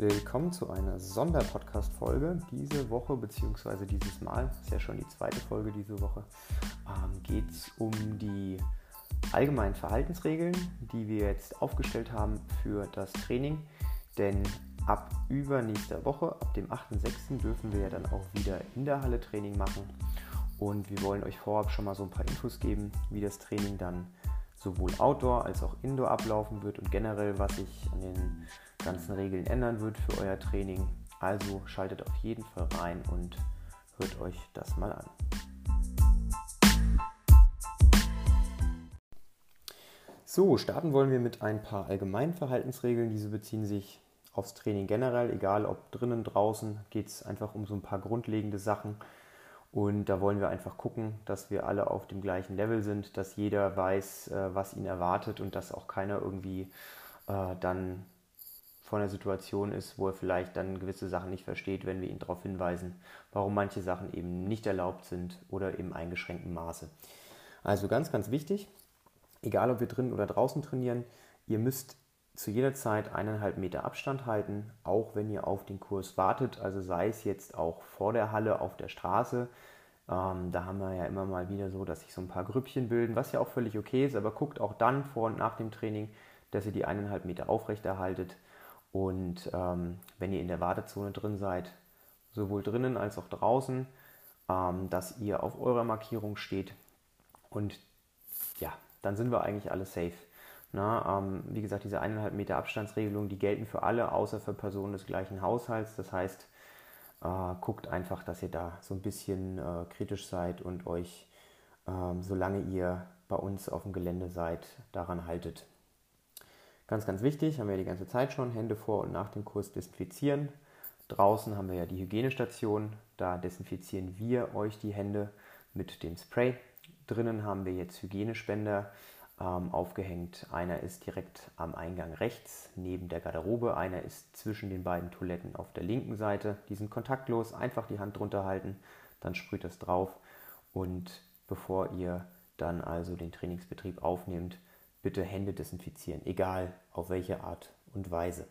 Willkommen zu einer Sonderpodcast-Folge. Diese Woche, beziehungsweise dieses Mal, ist ja schon die zweite Folge diese Woche, ähm, geht es um die allgemeinen Verhaltensregeln, die wir jetzt aufgestellt haben für das Training. Denn ab übernächster Woche, ab dem 8.6., dürfen wir ja dann auch wieder in der Halle Training machen. Und wir wollen euch vorab schon mal so ein paar Infos geben, wie das Training dann sowohl Outdoor als auch Indoor ablaufen wird und generell, was sich an den ganzen Regeln ändern wird für euer Training. Also schaltet auf jeden Fall rein und hört euch das mal an. So, starten wollen wir mit ein paar allgemeinen Verhaltensregeln. Diese beziehen sich aufs Training generell, egal ob drinnen, draußen, geht es einfach um so ein paar grundlegende Sachen. Und da wollen wir einfach gucken, dass wir alle auf dem gleichen Level sind, dass jeder weiß, äh, was ihn erwartet und dass auch keiner irgendwie äh, dann vor einer Situation ist, wo er vielleicht dann gewisse Sachen nicht versteht, wenn wir ihn darauf hinweisen, warum manche Sachen eben nicht erlaubt sind oder im eingeschränkten Maße. Also ganz, ganz wichtig, egal ob wir drinnen oder draußen trainieren, ihr müsst zu jeder Zeit eineinhalb Meter Abstand halten, auch wenn ihr auf den Kurs wartet, also sei es jetzt auch vor der Halle auf der Straße. Ähm, da haben wir ja immer mal wieder so, dass sich so ein paar Grüppchen bilden, was ja auch völlig okay ist, aber guckt auch dann vor und nach dem Training, dass ihr die eineinhalb Meter aufrechterhaltet und ähm, wenn ihr in der Wartezone drin seid, sowohl drinnen als auch draußen, ähm, dass ihr auf eurer Markierung steht. Und ja, dann sind wir eigentlich alle safe. Na, ähm, wie gesagt, diese eineinhalb Meter Abstandsregelung, die gelten für alle, außer für Personen des gleichen Haushalts. Das heißt, äh, guckt einfach, dass ihr da so ein bisschen äh, kritisch seid und euch, äh, solange ihr bei uns auf dem Gelände seid, daran haltet. Ganz, ganz wichtig, haben wir die ganze Zeit schon, Hände vor und nach dem Kurs desinfizieren. Draußen haben wir ja die Hygienestation, da desinfizieren wir euch die Hände mit dem Spray. Drinnen haben wir jetzt Hygienespender ähm, aufgehängt. Einer ist direkt am Eingang rechts neben der Garderobe, einer ist zwischen den beiden Toiletten auf der linken Seite. Die sind kontaktlos, einfach die Hand drunter halten, dann sprüht das drauf und bevor ihr dann also den Trainingsbetrieb aufnehmt, bitte Hände desinfizieren, egal auf welche Art und Weise.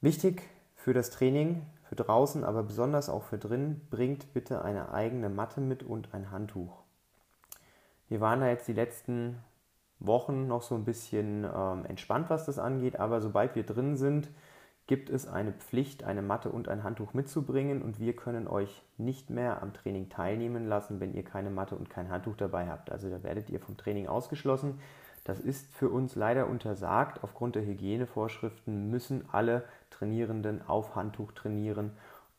Wichtig für das Training, für draußen, aber besonders auch für drin, bringt bitte eine eigene Matte mit und ein Handtuch. Wir waren da jetzt die letzten Wochen noch so ein bisschen ähm, entspannt, was das angeht, aber sobald wir drin sind, gibt es eine Pflicht, eine Matte und ein Handtuch mitzubringen und wir können euch nicht mehr am Training teilnehmen lassen, wenn ihr keine Matte und kein Handtuch dabei habt. Also da werdet ihr vom Training ausgeschlossen. Das ist für uns leider untersagt. Aufgrund der Hygienevorschriften müssen alle Trainierenden auf Handtuch trainieren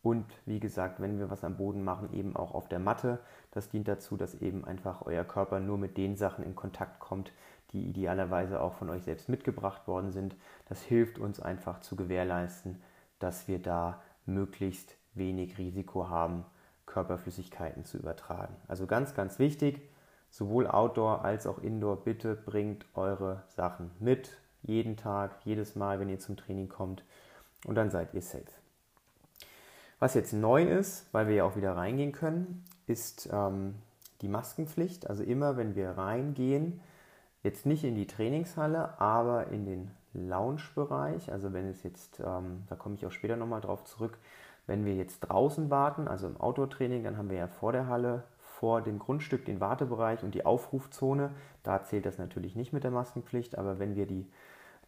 und wie gesagt, wenn wir was am Boden machen, eben auch auf der Matte. Das dient dazu, dass eben einfach euer Körper nur mit den Sachen in Kontakt kommt, die idealerweise auch von euch selbst mitgebracht worden sind. Das hilft uns einfach zu gewährleisten, dass wir da möglichst wenig Risiko haben, Körperflüssigkeiten zu übertragen. Also ganz, ganz wichtig, sowohl Outdoor als auch Indoor, bitte bringt eure Sachen mit, jeden Tag, jedes Mal, wenn ihr zum Training kommt und dann seid ihr safe. Was jetzt neu ist, weil wir ja auch wieder reingehen können, ist ähm, die Maskenpflicht. Also immer, wenn wir reingehen, jetzt nicht in die Trainingshalle, aber in den Lounge-Bereich. Also wenn es jetzt, ähm, da komme ich auch später nochmal drauf zurück, wenn wir jetzt draußen warten, also im Outdoor-Training, dann haben wir ja vor der Halle vor dem Grundstück den Wartebereich und die Aufrufzone. Da zählt das natürlich nicht mit der Maskenpflicht, aber wenn wir die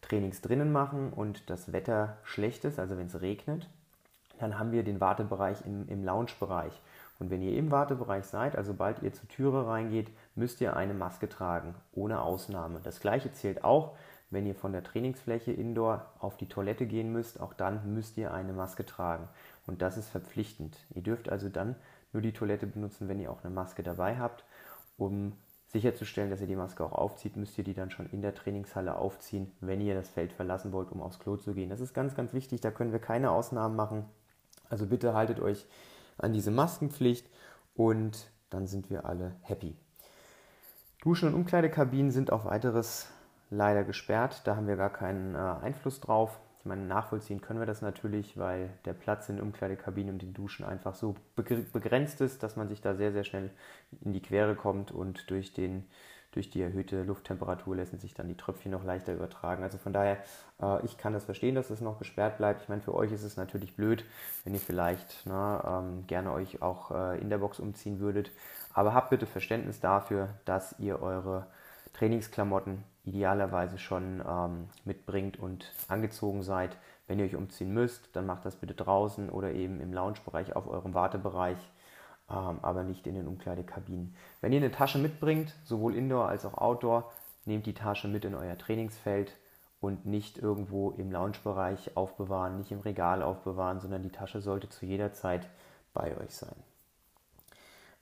Trainings drinnen machen und das Wetter schlecht ist, also wenn es regnet, dann haben wir den Wartebereich im, im Lounge-Bereich. Und wenn ihr im Wartebereich seid, also sobald ihr zur Türe reingeht, müsst ihr eine Maske tragen, ohne Ausnahme. Das gleiche zählt auch, wenn ihr von der Trainingsfläche Indoor auf die Toilette gehen müsst, auch dann müsst ihr eine Maske tragen. Und das ist verpflichtend. Ihr dürft also dann nur die Toilette benutzen, wenn ihr auch eine Maske dabei habt. Um sicherzustellen, dass ihr die Maske auch aufzieht, müsst ihr die dann schon in der Trainingshalle aufziehen, wenn ihr das Feld verlassen wollt, um aufs Klo zu gehen. Das ist ganz, ganz wichtig, da können wir keine Ausnahmen machen. Also bitte haltet euch an diese Maskenpflicht und dann sind wir alle happy. Duschen und Umkleidekabinen sind auf weiteres leider gesperrt. Da haben wir gar keinen äh, Einfluss drauf. Ich meine, nachvollziehen können wir das natürlich, weil der Platz in Umkleidekabinen und den Duschen einfach so begrenzt ist, dass man sich da sehr, sehr schnell in die Quere kommt und durch den durch die erhöhte Lufttemperatur lassen sich dann die Tröpfchen noch leichter übertragen. Also von daher, äh, ich kann das verstehen, dass das noch gesperrt bleibt. Ich meine, für euch ist es natürlich blöd, wenn ihr vielleicht na, ähm, gerne euch auch äh, in der Box umziehen würdet. Aber habt bitte Verständnis dafür, dass ihr eure Trainingsklamotten idealerweise schon ähm, mitbringt und angezogen seid. Wenn ihr euch umziehen müsst, dann macht das bitte draußen oder eben im Loungebereich auf eurem Wartebereich, aber nicht in den Umkleidekabinen. Wenn ihr eine Tasche mitbringt, sowohl Indoor als auch Outdoor, nehmt die Tasche mit in euer Trainingsfeld und nicht irgendwo im Loungebereich aufbewahren, nicht im Regal aufbewahren, sondern die Tasche sollte zu jeder Zeit bei euch sein.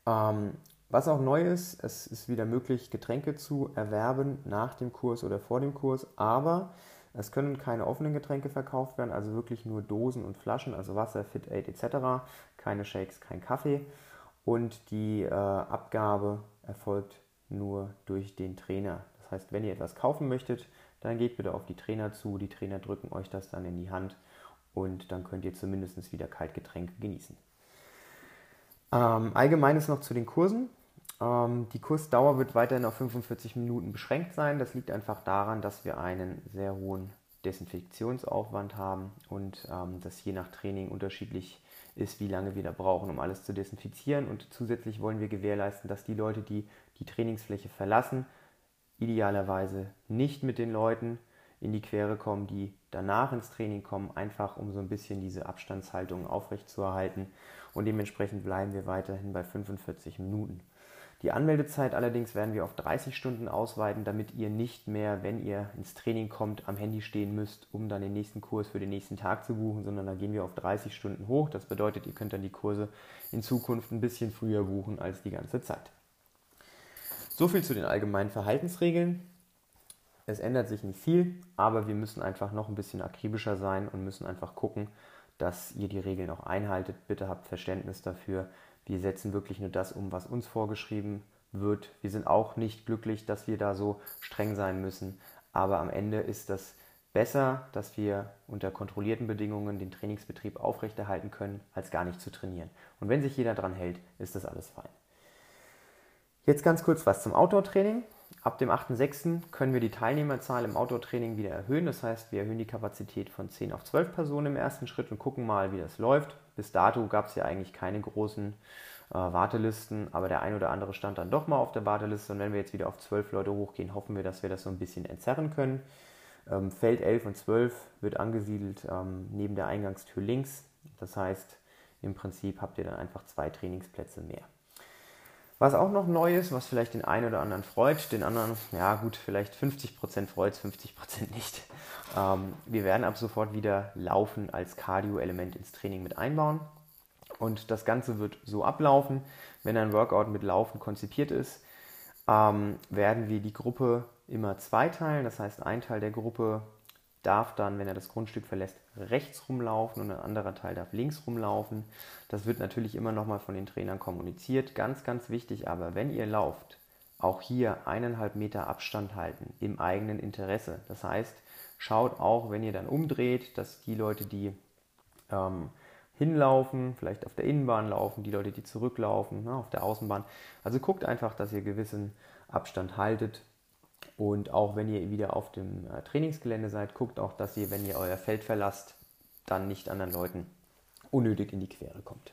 Ähm, was auch neu ist, es ist wieder möglich, Getränke zu erwerben nach dem Kurs oder vor dem Kurs, aber es können keine offenen Getränke verkauft werden, also wirklich nur Dosen und Flaschen, also Wasser, Fit Aid etc., keine Shakes, kein Kaffee und die äh, Abgabe erfolgt nur durch den Trainer. Das heißt, wenn ihr etwas kaufen möchtet, dann geht bitte auf die Trainer zu, die Trainer drücken euch das dann in die Hand und dann könnt ihr zumindest wieder Kaltgetränke genießen. Ähm, allgemeines noch zu den Kursen. Ähm, die Kursdauer wird weiterhin auf 45 Minuten beschränkt sein. Das liegt einfach daran, dass wir einen sehr hohen Desinfektionsaufwand haben und ähm, das je nach Training unterschiedlich ist, wie lange wir da brauchen, um alles zu desinfizieren. Und zusätzlich wollen wir gewährleisten, dass die Leute, die die Trainingsfläche verlassen, idealerweise nicht mit den Leuten in die Quere kommen, die danach ins Training kommen, einfach um so ein bisschen diese Abstandshaltung aufrechtzuerhalten. Und dementsprechend bleiben wir weiterhin bei 45 Minuten. Die Anmeldezeit allerdings werden wir auf 30 Stunden ausweiten, damit ihr nicht mehr, wenn ihr ins Training kommt, am Handy stehen müsst, um dann den nächsten Kurs für den nächsten Tag zu buchen, sondern da gehen wir auf 30 Stunden hoch. Das bedeutet, ihr könnt dann die Kurse in Zukunft ein bisschen früher buchen als die ganze Zeit. So viel zu den allgemeinen Verhaltensregeln. Es ändert sich nicht viel, aber wir müssen einfach noch ein bisschen akribischer sein und müssen einfach gucken, dass ihr die Regeln auch einhaltet. Bitte habt Verständnis dafür, wir setzen wirklich nur das um, was uns vorgeschrieben wird. Wir sind auch nicht glücklich, dass wir da so streng sein müssen. Aber am Ende ist das besser, dass wir unter kontrollierten Bedingungen den Trainingsbetrieb aufrechterhalten können, als gar nicht zu trainieren. Und wenn sich jeder dran hält, ist das alles fein. Jetzt ganz kurz was zum Outdoor-Training. Ab dem 8.6. können wir die Teilnehmerzahl im Outdoor-Training wieder erhöhen. Das heißt, wir erhöhen die Kapazität von 10 auf 12 Personen im ersten Schritt und gucken mal, wie das läuft. Bis dato gab es ja eigentlich keine großen äh, Wartelisten, aber der ein oder andere stand dann doch mal auf der Warteliste. Und wenn wir jetzt wieder auf 12 Leute hochgehen, hoffen wir, dass wir das so ein bisschen entzerren können. Ähm, Feld 11 und 12 wird angesiedelt ähm, neben der Eingangstür links. Das heißt, im Prinzip habt ihr dann einfach zwei Trainingsplätze mehr. Was auch noch neu ist, was vielleicht den einen oder anderen freut, den anderen, ja gut, vielleicht 50% freut es, 50% nicht. Ähm, wir werden ab sofort wieder Laufen als Cardio-Element ins Training mit einbauen. Und das Ganze wird so ablaufen, wenn ein Workout mit Laufen konzipiert ist, ähm, werden wir die Gruppe immer zweiteilen. Das heißt, ein Teil der Gruppe darf dann, wenn er das Grundstück verlässt, rechts rumlaufen und ein anderer Teil darf links rumlaufen. Das wird natürlich immer nochmal von den Trainern kommuniziert. Ganz, ganz wichtig aber, wenn ihr lauft, auch hier eineinhalb Meter Abstand halten im eigenen Interesse. Das heißt, schaut auch, wenn ihr dann umdreht, dass die Leute, die ähm, hinlaufen, vielleicht auf der Innenbahn laufen, die Leute, die zurücklaufen, ne, auf der Außenbahn. Also guckt einfach, dass ihr gewissen Abstand haltet und auch wenn ihr wieder auf dem äh, Trainingsgelände seid, guckt auch, dass ihr, wenn ihr euer Feld verlasst, dann nicht anderen Leuten unnötig in die Quere kommt.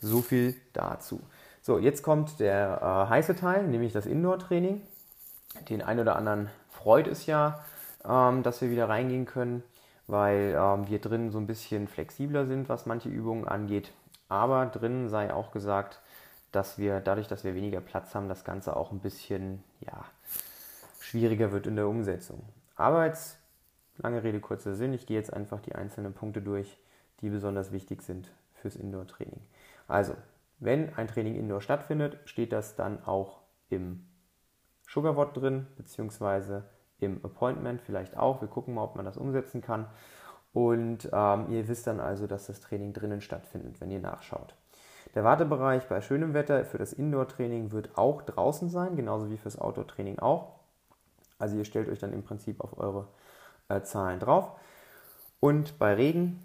So viel dazu. So, jetzt kommt der äh, heiße Teil, nämlich das Indoor-Training. Den einen oder anderen freut es ja, ähm, dass wir wieder reingehen können, weil ähm, wir drinnen so ein bisschen flexibler sind, was manche Übungen angeht. Aber drinnen sei auch gesagt, dass wir dadurch, dass wir weniger Platz haben, das Ganze auch ein bisschen ja, schwieriger wird in der Umsetzung. Aber jetzt, lange Rede, kurzer Sinn, ich gehe jetzt einfach die einzelnen Punkte durch, die besonders wichtig sind fürs Indoor-Training. Also, wenn ein Training Indoor stattfindet, steht das dann auch im Sugarwort drin, beziehungsweise im Appointment vielleicht auch. Wir gucken mal, ob man das umsetzen kann. Und ähm, ihr wisst dann also, dass das Training drinnen stattfindet, wenn ihr nachschaut. Der Wartebereich bei schönem Wetter für das Indoor-Training wird auch draußen sein, genauso wie fürs Outdoor-Training auch. Also ihr stellt euch dann im Prinzip auf eure äh, Zahlen drauf. Und bei Regen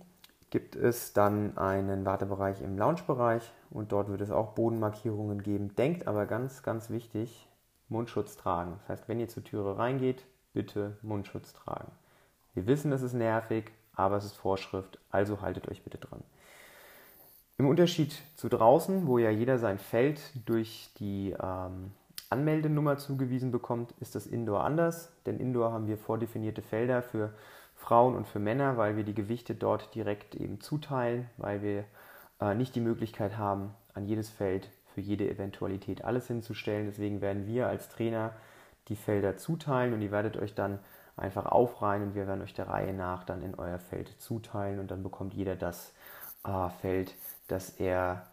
gibt es dann einen Wartebereich im Lounge-Bereich und dort wird es auch Bodenmarkierungen geben. Denkt aber ganz, ganz wichtig, Mundschutz tragen. Das heißt, wenn ihr zur Türe reingeht, bitte Mundschutz tragen. Wir wissen, das ist nervig, aber es ist Vorschrift, also haltet euch bitte dran. Im Unterschied zu draußen, wo ja jeder sein Feld durch die ähm, Anmeldenummer zugewiesen bekommt, ist das Indoor anders. Denn Indoor haben wir vordefinierte Felder für Frauen und für Männer, weil wir die Gewichte dort direkt eben zuteilen, weil wir äh, nicht die Möglichkeit haben, an jedes Feld für jede Eventualität alles hinzustellen. Deswegen werden wir als Trainer die Felder zuteilen und ihr werdet euch dann einfach aufreihen und wir werden euch der Reihe nach dann in euer Feld zuteilen und dann bekommt jeder das äh, Feld, das er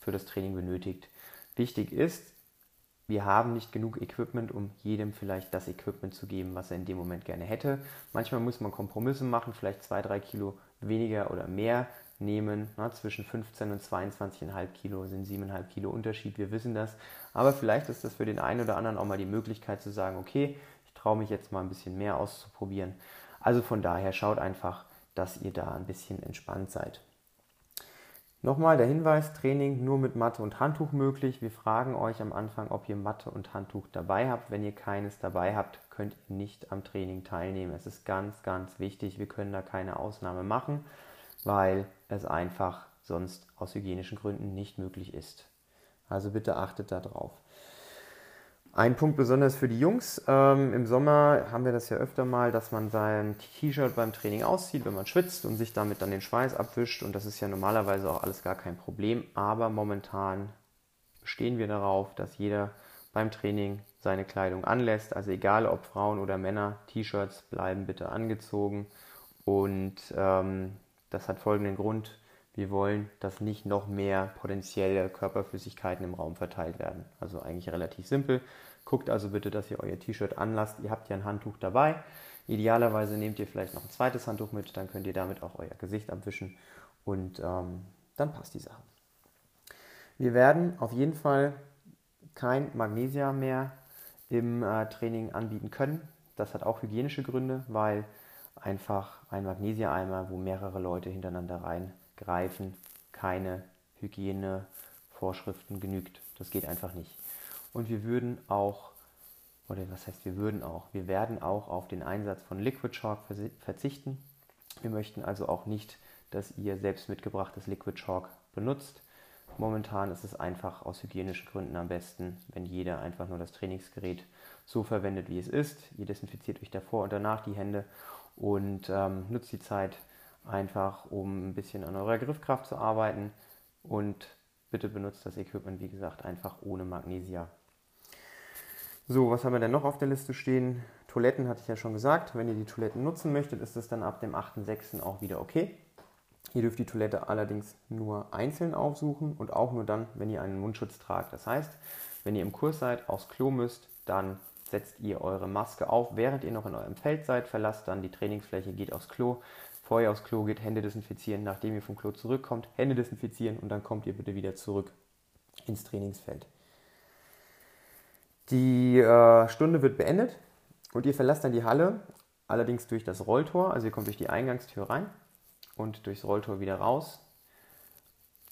für das Training benötigt. Wichtig ist, wir haben nicht genug Equipment, um jedem vielleicht das Equipment zu geben, was er in dem Moment gerne hätte. Manchmal muss man Kompromisse machen, vielleicht zwei, drei Kilo weniger oder mehr nehmen. Na, zwischen 15 und 22,5 Kilo sind 7,5 Kilo Unterschied, wir wissen das. Aber vielleicht ist das für den einen oder anderen auch mal die Möglichkeit zu sagen, okay, ich traue mich jetzt mal ein bisschen mehr auszuprobieren. Also von daher schaut einfach, dass ihr da ein bisschen entspannt seid. Nochmal der Hinweis, Training nur mit Matte und Handtuch möglich. Wir fragen euch am Anfang, ob ihr Matte und Handtuch dabei habt. Wenn ihr keines dabei habt, könnt ihr nicht am Training teilnehmen. Es ist ganz, ganz wichtig. Wir können da keine Ausnahme machen, weil es einfach sonst aus hygienischen Gründen nicht möglich ist. Also bitte achtet darauf. Ein Punkt besonders für die Jungs. Ähm, Im Sommer haben wir das ja öfter mal, dass man sein T-Shirt beim Training auszieht, wenn man schwitzt und sich damit dann den Schweiß abwischt. Und das ist ja normalerweise auch alles gar kein Problem. Aber momentan stehen wir darauf, dass jeder beim Training seine Kleidung anlässt. Also egal ob Frauen oder Männer, T-Shirts bleiben bitte angezogen. Und ähm, das hat folgenden Grund. Wir wollen, dass nicht noch mehr potenzielle Körperflüssigkeiten im Raum verteilt werden. Also eigentlich relativ simpel. Guckt also bitte, dass ihr euer T-Shirt anlasst. Ihr habt ja ein Handtuch dabei. Idealerweise nehmt ihr vielleicht noch ein zweites Handtuch mit, dann könnt ihr damit auch euer Gesicht abwischen und ähm, dann passt die Sache. Wir werden auf jeden Fall kein Magnesia mehr im äh, Training anbieten können. Das hat auch hygienische Gründe, weil einfach ein Magnesia-Eimer, wo mehrere Leute hintereinander reingreifen, keine Hygienevorschriften genügt. Das geht einfach nicht. Und wir würden auch, oder was heißt wir würden auch, wir werden auch auf den Einsatz von Liquid Chalk verzichten. Wir möchten also auch nicht, dass ihr selbst mitgebrachtes Liquid Chalk benutzt. Momentan ist es einfach aus hygienischen Gründen am besten, wenn jeder einfach nur das Trainingsgerät so verwendet, wie es ist. Ihr desinfiziert euch davor und danach die Hände und ähm, nutzt die Zeit einfach, um ein bisschen an eurer Griffkraft zu arbeiten und bitte benutzt das Equipment, wie gesagt, einfach ohne Magnesia. So, was haben wir denn noch auf der Liste stehen? Toiletten hatte ich ja schon gesagt. Wenn ihr die Toiletten nutzen möchtet, ist es dann ab dem 8.6. auch wieder okay. Ihr dürft die Toilette allerdings nur einzeln aufsuchen und auch nur dann, wenn ihr einen Mundschutz tragt. Das heißt, wenn ihr im Kurs seid, aufs Klo müsst, dann setzt ihr eure Maske auf, während ihr noch in eurem Feld seid, verlasst dann die Trainingsfläche, geht aufs Klo, bevor ihr aufs Klo geht, Hände desinfizieren, nachdem ihr vom Klo zurückkommt, Hände desinfizieren und dann kommt ihr bitte wieder zurück ins Trainingsfeld. Die äh, Stunde wird beendet und ihr verlasst dann die Halle, allerdings durch das Rolltor, also ihr kommt durch die Eingangstür rein und durchs Rolltor wieder raus.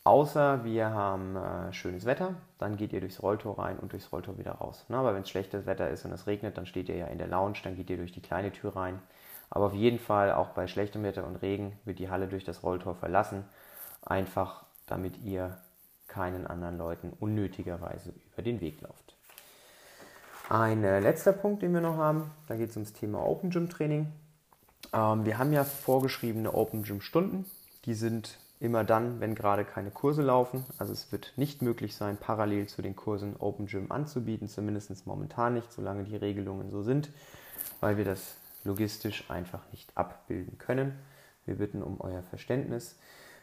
Außer wir haben äh, schönes Wetter, dann geht ihr durchs Rolltor rein und durchs Rolltor wieder raus. Na, aber wenn es schlechtes Wetter ist und es regnet, dann steht ihr ja in der Lounge, dann geht ihr durch die kleine Tür rein. Aber auf jeden Fall, auch bei schlechtem Wetter und Regen, wird die Halle durch das Rolltor verlassen. Einfach damit ihr keinen anderen Leuten unnötigerweise über den Weg lauft. Ein äh, letzter Punkt, den wir noch haben, da geht es ums Thema Open Gym Training. Ähm, wir haben ja vorgeschriebene Open Gym Stunden. Die sind immer dann, wenn gerade keine Kurse laufen. Also es wird nicht möglich sein, parallel zu den Kursen Open Gym anzubieten, zumindest momentan nicht, solange die Regelungen so sind, weil wir das logistisch einfach nicht abbilden können. Wir bitten um euer Verständnis.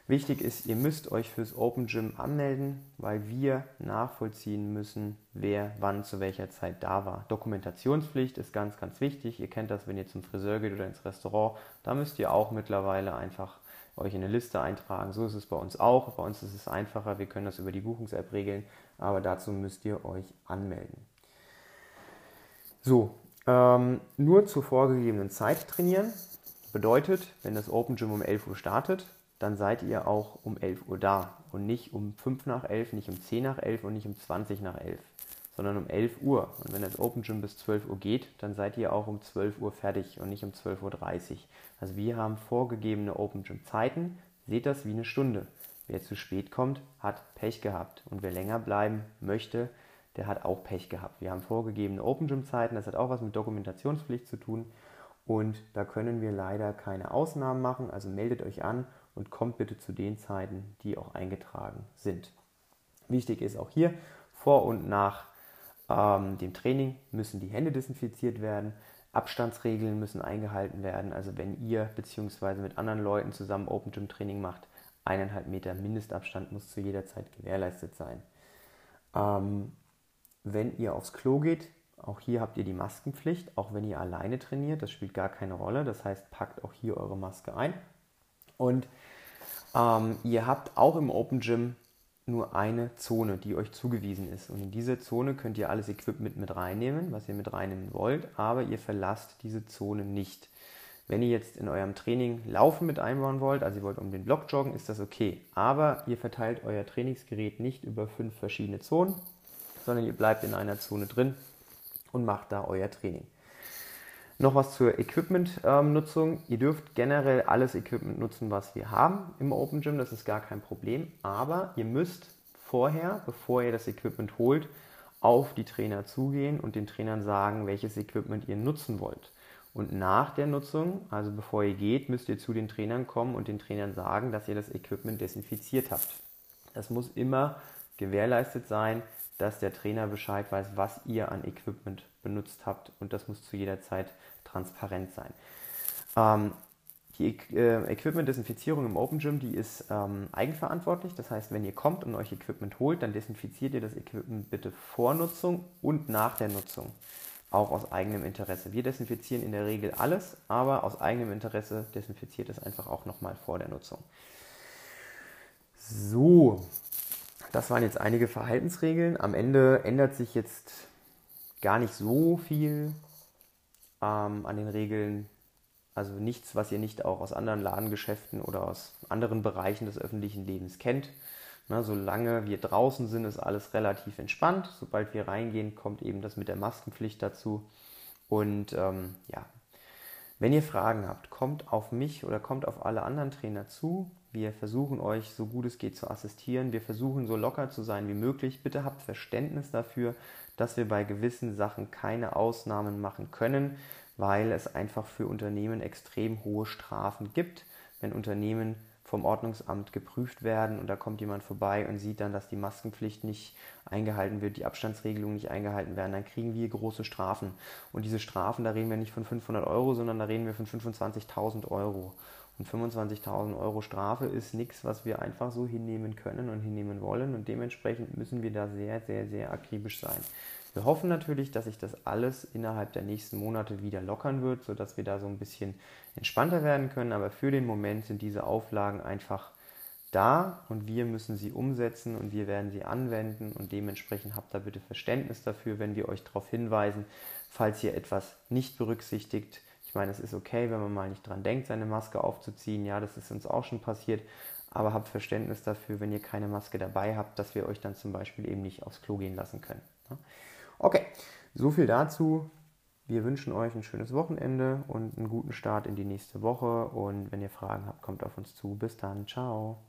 Wichtig ist, ihr müsst euch fürs Open Gym anmelden, weil wir nachvollziehen müssen, wer wann zu welcher Zeit da war. Dokumentationspflicht ist ganz, ganz wichtig. Ihr kennt das, wenn ihr zum Friseur geht oder ins Restaurant. Da müsst ihr auch mittlerweile einfach euch in eine Liste eintragen. So ist es bei uns auch. Bei uns ist es einfacher. Wir können das über die Buchungs-App regeln, aber dazu müsst ihr euch anmelden. So, ähm, nur zur vorgegebenen Zeit trainieren. Bedeutet, wenn das Open Gym um 11 Uhr startet, dann seid ihr auch um 11 Uhr da und nicht um 5 nach 11, nicht um 10 nach 11 und nicht um 20 nach 11, sondern um 11 Uhr. Und wenn das Open Gym bis 12 Uhr geht, dann seid ihr auch um 12 Uhr fertig und nicht um 12.30 Uhr. Also wir haben vorgegebene Open Gym Zeiten. Seht das wie eine Stunde. Wer zu spät kommt, hat Pech gehabt. Und wer länger bleiben möchte, der hat auch Pech gehabt. Wir haben vorgegebene Open Gym Zeiten. Das hat auch was mit Dokumentationspflicht zu tun. Und da können wir leider keine Ausnahmen machen. Also meldet euch an und kommt bitte zu den Zeiten, die auch eingetragen sind. Wichtig ist auch hier, vor und nach ähm, dem Training müssen die Hände desinfiziert werden. Abstandsregeln müssen eingehalten werden. Also wenn ihr bzw. mit anderen Leuten zusammen Open Gym Training macht, eineinhalb Meter Mindestabstand muss zu jeder Zeit gewährleistet sein. Ähm, wenn ihr aufs Klo geht, auch hier habt ihr die Maskenpflicht, auch wenn ihr alleine trainiert, das spielt gar keine Rolle. Das heißt, packt auch hier eure Maske ein. Und ähm, ihr habt auch im Open Gym nur eine Zone, die euch zugewiesen ist. Und in diese Zone könnt ihr alles Equipment mit reinnehmen, was ihr mit reinnehmen wollt, aber ihr verlasst diese Zone nicht. Wenn ihr jetzt in eurem Training Laufen mit einbauen wollt, also ihr wollt um den Block joggen, ist das okay. Aber ihr verteilt euer Trainingsgerät nicht über fünf verschiedene Zonen, sondern ihr bleibt in einer Zone drin und macht da euer Training. Noch was zur Equipment-Nutzung. Ihr dürft generell alles Equipment nutzen, was wir haben im Open Gym. Das ist gar kein Problem. Aber ihr müsst vorher, bevor ihr das Equipment holt, auf die Trainer zugehen und den Trainern sagen, welches Equipment ihr nutzen wollt. Und nach der Nutzung, also bevor ihr geht, müsst ihr zu den Trainern kommen und den Trainern sagen, dass ihr das Equipment desinfiziert habt. Das muss immer gewährleistet sein, dass der Trainer Bescheid weiß, was ihr an Equipment benutzt habt und das muss zu jeder Zeit transparent sein. Ähm, die äh, Equipment-Desinfizierung im Open Gym, die ist ähm, eigenverantwortlich. Das heißt, wenn ihr kommt und euch Equipment holt, dann desinfiziert ihr das Equipment bitte vor Nutzung und nach der Nutzung. Auch aus eigenem Interesse. Wir desinfizieren in der Regel alles, aber aus eigenem Interesse desinfiziert es einfach auch nochmal vor der Nutzung. So, das waren jetzt einige Verhaltensregeln. Am Ende ändert sich jetzt gar nicht so viel ähm, an den Regeln. Also nichts, was ihr nicht auch aus anderen Ladengeschäften oder aus anderen Bereichen des öffentlichen Lebens kennt. Na, solange wir draußen sind, ist alles relativ entspannt. Sobald wir reingehen, kommt eben das mit der Maskenpflicht dazu. Und ähm, ja, wenn ihr Fragen habt, kommt auf mich oder kommt auf alle anderen Trainer zu. Wir versuchen euch so gut es geht zu assistieren. Wir versuchen so locker zu sein wie möglich. Bitte habt Verständnis dafür, dass wir bei gewissen Sachen keine Ausnahmen machen können, weil es einfach für Unternehmen extrem hohe Strafen gibt, wenn Unternehmen vom Ordnungsamt geprüft werden und da kommt jemand vorbei und sieht dann, dass die Maskenpflicht nicht eingehalten wird, die Abstandsregelungen nicht eingehalten werden, dann kriegen wir große Strafen. Und diese Strafen, da reden wir nicht von 500 Euro, sondern da reden wir von 25.000 Euro. Und 25.000 Euro Strafe ist nichts, was wir einfach so hinnehmen können und hinnehmen wollen. Und dementsprechend müssen wir da sehr, sehr, sehr akribisch sein. Wir hoffen natürlich, dass sich das alles innerhalb der nächsten Monate wieder lockern wird, sodass wir da so ein bisschen entspannter werden können. Aber für den Moment sind diese Auflagen einfach da und wir müssen sie umsetzen und wir werden sie anwenden und dementsprechend habt da bitte Verständnis dafür, wenn wir euch darauf hinweisen, falls ihr etwas nicht berücksichtigt ich meine, es ist okay, wenn man mal nicht dran denkt, seine Maske aufzuziehen. Ja, das ist uns auch schon passiert. Aber habt Verständnis dafür, wenn ihr keine Maske dabei habt, dass wir euch dann zum Beispiel eben nicht aufs Klo gehen lassen können. Okay, so viel dazu. Wir wünschen euch ein schönes Wochenende und einen guten Start in die nächste Woche. Und wenn ihr Fragen habt, kommt auf uns zu. Bis dann. Ciao.